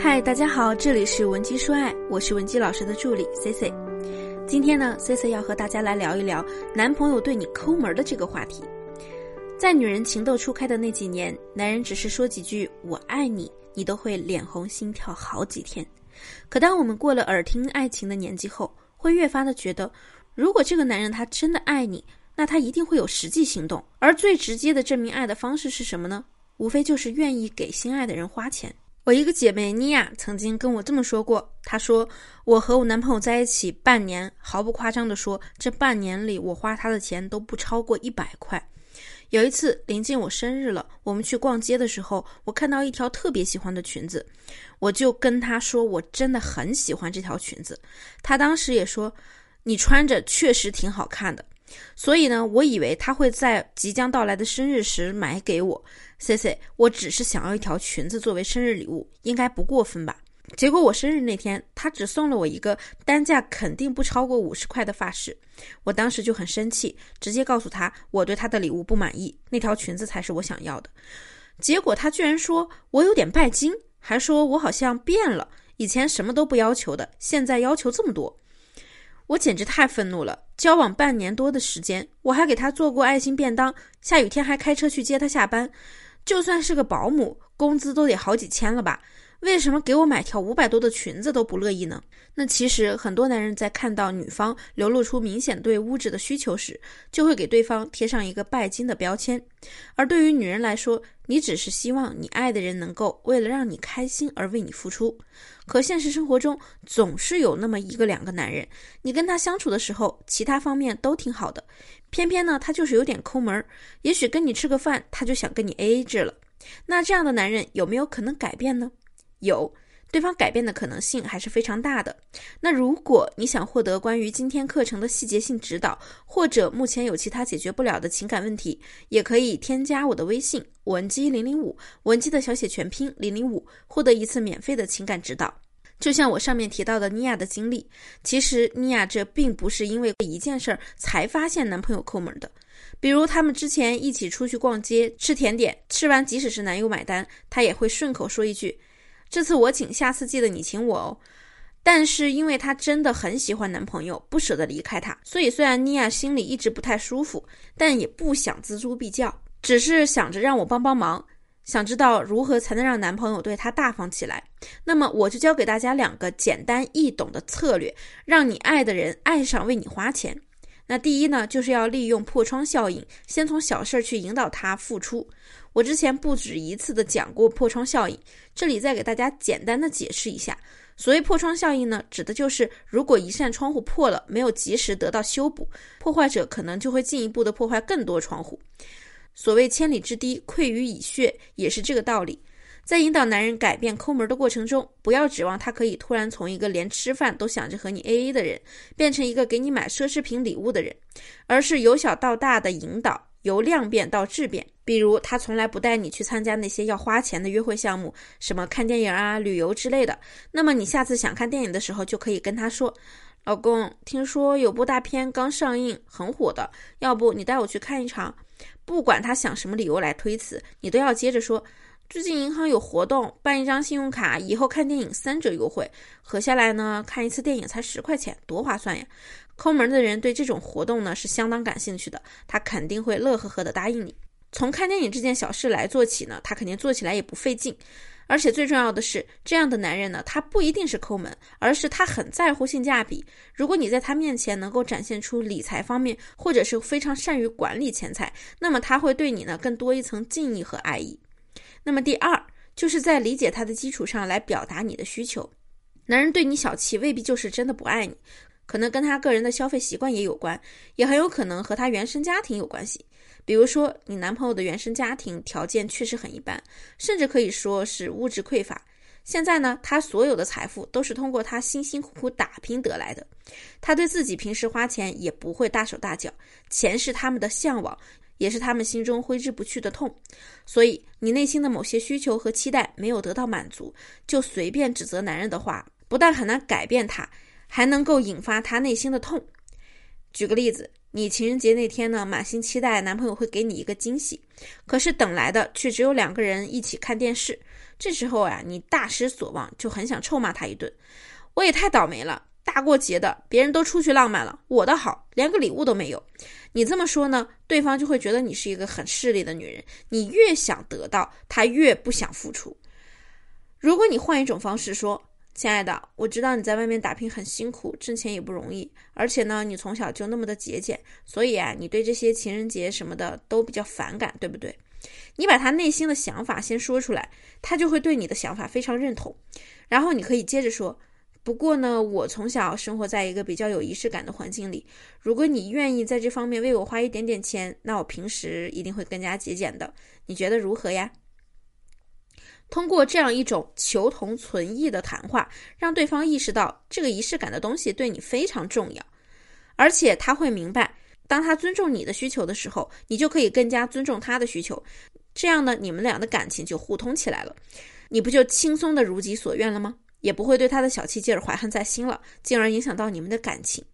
嗨，大家好，这里是文姬说爱，我是文姬老师的助理 C C。今天呢，C C 要和大家来聊一聊男朋友对你抠门的这个话题。在女人情窦初开的那几年，男人只是说几句“我爱你”，你都会脸红心跳好几天。可当我们过了耳听爱情的年纪后，会越发的觉得，如果这个男人他真的爱你，那他一定会有实际行动。而最直接的证明爱的方式是什么呢？无非就是愿意给心爱的人花钱。我一个姐妹妮娅曾经跟我这么说过，她说我和我男朋友在一起半年，毫不夸张的说，这半年里我花他的钱都不超过一百块。有一次临近我生日了，我们去逛街的时候，我看到一条特别喜欢的裙子，我就跟他说我真的很喜欢这条裙子。他当时也说，你穿着确实挺好看的。所以呢，我以为他会在即将到来的生日时买给我。C C，我只是想要一条裙子作为生日礼物，应该不过分吧？结果我生日那天，他只送了我一个单价肯定不超过五十块的发饰。我当时就很生气，直接告诉他我对他的礼物不满意，那条裙子才是我想要的。结果他居然说我有点拜金，还说我好像变了，以前什么都不要求的，现在要求这么多。我简直太愤怒了！交往半年多的时间，我还给他做过爱心便当，下雨天还开车去接他下班。就算是个保姆，工资都得好几千了吧？为什么给我买条五百多的裙子都不乐意呢？那其实很多男人在看到女方流露出明显对物质的需求时，就会给对方贴上一个拜金的标签。而对于女人来说，你只是希望你爱的人能够为了让你开心而为你付出。可现实生活中总是有那么一个两个男人，你跟他相处的时候，其他方面都挺好的，偏偏呢他就是有点抠门儿。也许跟你吃个饭，他就想跟你 AA 制了。那这样的男人有没有可能改变呢？有，对方改变的可能性还是非常大的。那如果你想获得关于今天课程的细节性指导，或者目前有其他解决不了的情感问题，也可以添加我的微信文姬零零五，文姬的小写全拼零零五，获得一次免费的情感指导。就像我上面提到的妮亚的经历，其实妮亚这并不是因为一件事儿才发现男朋友抠门的。比如他们之前一起出去逛街吃甜点，吃完即使是男友买单，她也会顺口说一句。这次我请，下次记得你请我哦。但是因为她真的很喜欢男朋友，不舍得离开他，所以虽然妮娅心里一直不太舒服，但也不想锱铢必较，只是想着让我帮帮忙，想知道如何才能让男朋友对她大方起来。那么我就教给大家两个简单易懂的策略，让你爱的人爱上为你花钱。那第一呢，就是要利用破窗效应，先从小事儿去引导他付出。我之前不止一次的讲过破窗效应，这里再给大家简单的解释一下。所谓破窗效应呢，指的就是如果一扇窗户破了，没有及时得到修补，破坏者可能就会进一步的破坏更多窗户。所谓千里之堤溃于蚁穴，也是这个道理。在引导男人改变抠门的过程中，不要指望他可以突然从一个连吃饭都想着和你 AA 的人，变成一个给你买奢侈品礼物的人，而是由小到大的引导，由量变到质变。比如，他从来不带你去参加那些要花钱的约会项目，什么看电影啊、旅游之类的。那么，你下次想看电影的时候，就可以跟他说：“老公，听说有部大片刚上映，很火的，要不你带我去看一场？”不管他想什么理由来推辞，你都要接着说。最近银行有活动，办一张信用卡，以后看电影三折优惠，合下来呢，看一次电影才十块钱，多划算呀！抠门的人对这种活动呢是相当感兴趣的，他肯定会乐呵呵的答应你。从看电影这件小事来做起呢，他肯定做起来也不费劲。而且最重要的是，这样的男人呢，他不一定是抠门，而是他很在乎性价比。如果你在他面前能够展现出理财方面，或者是非常善于管理钱财，那么他会对你呢更多一层敬意和爱意。那么第二，就是在理解他的基础上来表达你的需求。男人对你小气，未必就是真的不爱你，可能跟他个人的消费习惯也有关，也很有可能和他原生家庭有关系。比如说，你男朋友的原生家庭条件确实很一般，甚至可以说是物质匮乏。现在呢，他所有的财富都是通过他辛辛苦苦打拼得来的，他对自己平时花钱也不会大手大脚，钱是他们的向往。也是他们心中挥之不去的痛，所以你内心的某些需求和期待没有得到满足，就随便指责男人的话，不但很难改变他，还能够引发他内心的痛。举个例子，你情人节那天呢，满心期待男朋友会给你一个惊喜，可是等来的却只有两个人一起看电视，这时候呀，你大失所望，就很想臭骂他一顿。我也太倒霉了，大过节的，别人都出去浪漫了，我的好连个礼物都没有。你这么说呢，对方就会觉得你是一个很势利的女人。你越想得到，他越不想付出。如果你换一种方式说，亲爱的，我知道你在外面打拼很辛苦，挣钱也不容易，而且呢，你从小就那么的节俭，所以啊，你对这些情人节什么的都比较反感，对不对？你把他内心的想法先说出来，他就会对你的想法非常认同。然后你可以接着说，不过呢，我从小生活在一个比较有仪式感的环境里，如果你愿意在这方面为我花一点点钱，那我平时一定会更加节俭的。你觉得如何呀？通过这样一种求同存异的谈话，让对方意识到这个仪式感的东西对你非常重要，而且他会明白，当他尊重你的需求的时候，你就可以更加尊重他的需求，这样呢，你们俩的感情就互通起来了，你不就轻松的如己所愿了吗？也不会对他的小气劲儿怀恨在心了，进而影响到你们的感情。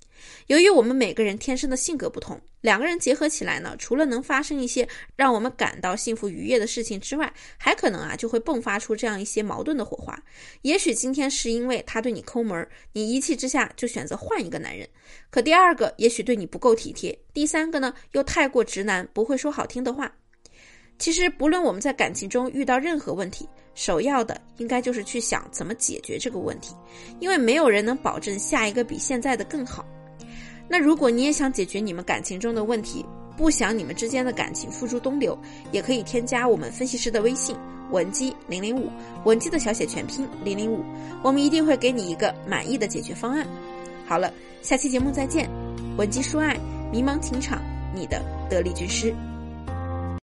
由于我们每个人天生的性格不同，两个人结合起来呢，除了能发生一些让我们感到幸福愉悦的事情之外，还可能啊就会迸发出这样一些矛盾的火花。也许今天是因为他对你抠门，你一气之下就选择换一个男人；可第二个也许对你不够体贴，第三个呢又太过直男，不会说好听的话。其实不论我们在感情中遇到任何问题，首要的应该就是去想怎么解决这个问题，因为没有人能保证下一个比现在的更好。那如果你也想解决你们感情中的问题，不想你们之间的感情付诸东流，也可以添加我们分析师的微信文姬零零五，文姬的小写全拼零零五，我们一定会给你一个满意的解决方案。好了，下期节目再见，文姬说爱，迷茫情场，你的得力军师。